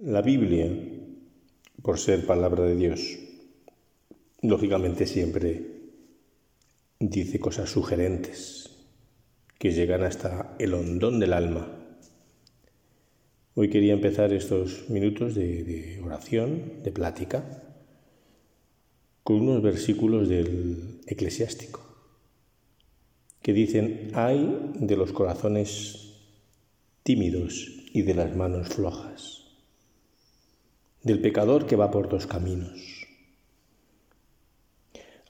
La Biblia, por ser palabra de Dios, lógicamente siempre dice cosas sugerentes que llegan hasta el hondón del alma. Hoy quería empezar estos minutos de, oración, de plática, con unos versículos del eclesiástico que dicen, hay de los corazones tímidos y de las manos flojas del pecador que va por dos caminos.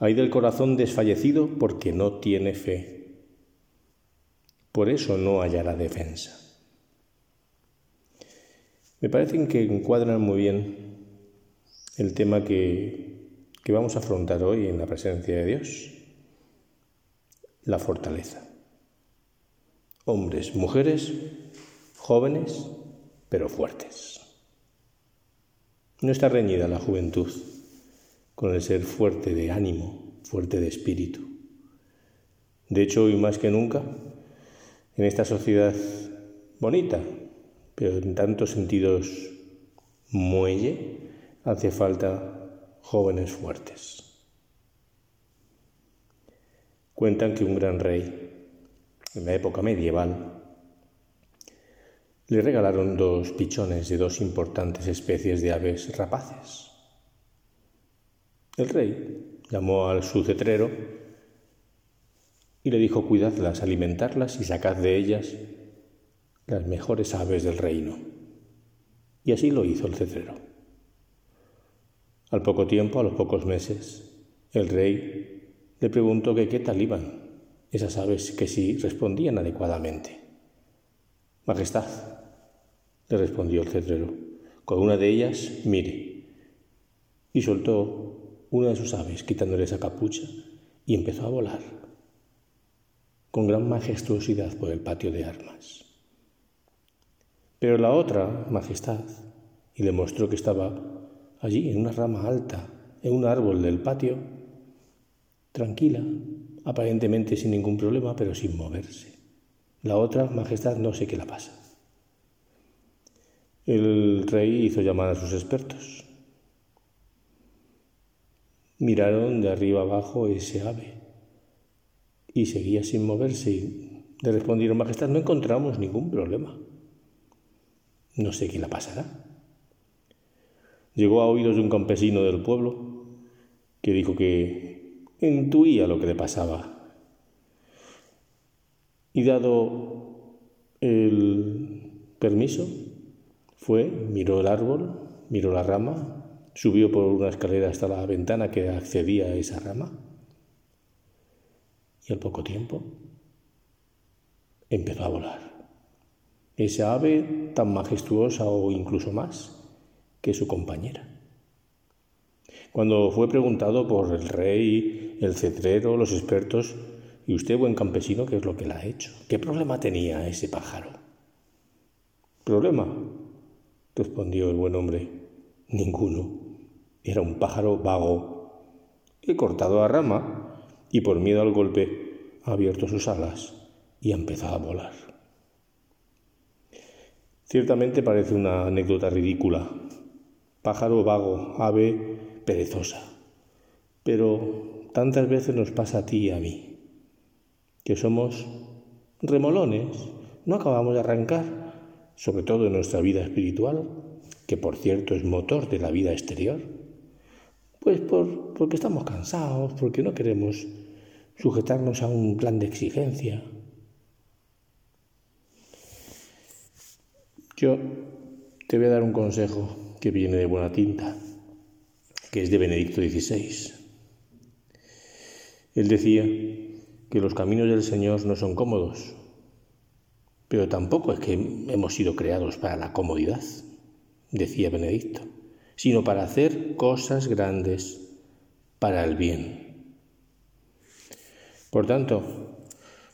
Hay del corazón desfallecido porque no tiene fe. Por eso no hallará defensa. Me parecen que encuadran muy bien el tema que, que vamos a afrontar hoy en la presencia de Dios, la fortaleza. Hombres, mujeres, jóvenes, pero fuertes. No está reñida la juventud con el ser fuerte de ánimo, fuerte de espíritu. De hecho, hoy más que nunca, en esta sociedad bonita, pero en tantos sentidos muelle, hace falta jóvenes fuertes. Cuentan que un gran rey, en la época medieval, le regalaron dos pichones de dos importantes especies de aves rapaces. El rey llamó al su cetrero y le dijo cuidadlas, alimentarlas y sacad de ellas las mejores aves del reino. Y así lo hizo el cetrero. Al poco tiempo, a los pocos meses, el rey le preguntó que qué tal iban esas aves que sí respondían adecuadamente. Majestad, le respondió el cetrero. Con una de ellas, mire. Y soltó una de sus aves, quitándole esa capucha, y empezó a volar con gran majestuosidad por el patio de armas. Pero la otra, Majestad, y le mostró que estaba allí, en una rama alta, en un árbol del patio, tranquila, aparentemente sin ningún problema, pero sin moverse. La otra, Majestad, no sé qué la pasa. El rey hizo llamar a sus expertos. Miraron de arriba abajo ese ave y seguía sin moverse y le respondieron, Majestad, no encontramos ningún problema. No sé qué la pasará. Llegó a oídos de un campesino del pueblo que dijo que intuía lo que le pasaba. Y dado el permiso, fue, miró el árbol, miró la rama, subió por una escalera hasta la ventana que accedía a esa rama y al poco tiempo empezó a volar. Esa ave tan majestuosa o incluso más que su compañera. Cuando fue preguntado por el rey, el cetrero, los expertos, ¿y usted, buen campesino, qué es lo que le ha hecho? ¿Qué problema tenía ese pájaro? ¿Problema? Respondió el buen hombre. Ninguno. Era un pájaro vago. He cortado la rama y por miedo al golpe ha abierto sus alas y ha empezado a volar. Ciertamente parece una anécdota ridícula. Pájaro vago, ave perezosa. Pero tantas veces nos pasa a ti y a mí, que somos remolones, no acabamos de arrancar sobre todo en nuestra vida espiritual, que por cierto es motor de la vida exterior? Pues por, porque estamos cansados, porque no queremos sujetarnos a un plan de exigencia. Yo te voy a dar un consejo que viene de buena tinta, que es de Benedicto XVI. Él decía que los caminos del Señor no son cómodos, pero tampoco es que hemos sido creados para la comodidad, decía Benedicto, sino para hacer cosas grandes para el bien. Por tanto,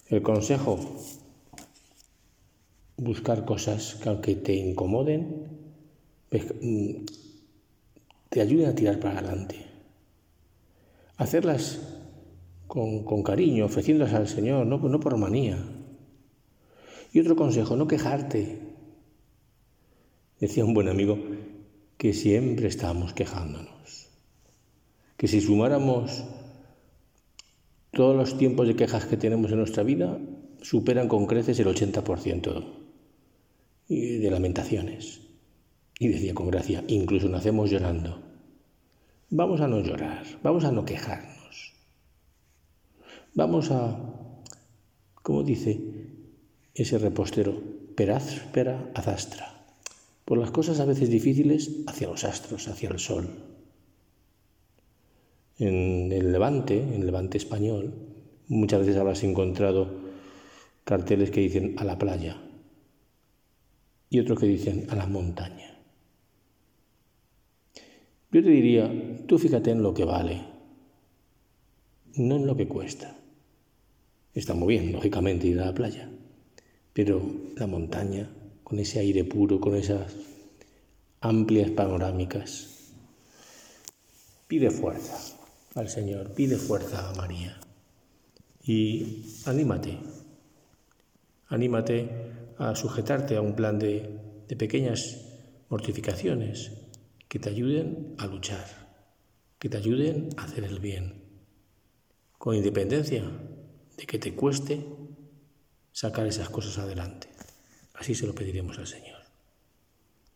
el consejo, buscar cosas que aunque te incomoden, mm, te ayuden a tirar para adelante. Hacerlas con, cariño, ofreciéndolas al Señor, no, no por manía, y otro consejo, no quejarte. Decía un buen amigo que siempre estamos quejándonos, que si sumáramos todos los tiempos de quejas que tenemos en nuestra vida, superan con creces el 80% de lamentaciones. Y decía con gracia, incluso nacemos llorando. Vamos a no llorar, vamos a no quejarnos. Vamos a, como dice ese repostero, peráspera azastra por las cosas a veces difíciles hacia los astros, hacia el sol. En el Levante, en el Levante español, muchas veces habrás encontrado carteles que dicen a la playa y otros que dicen a la montaña. Yo te diría, tú fíjate en lo que vale, no en lo que cuesta. Está muy bien, lógicamente, ir a la playa, pero la montaña, con ese aire puro, con esas amplias panorámicas. Pide fuerza al Señor, pide fuerza a María y anímate, anímate a sujetarte a un plan de, de pequeñas mortificaciones que te ayuden a luchar, que te ayuden a hacer el bien, con independencia de que te cueste sacar esas cosas adelante. Así se lo pediremos al Señor.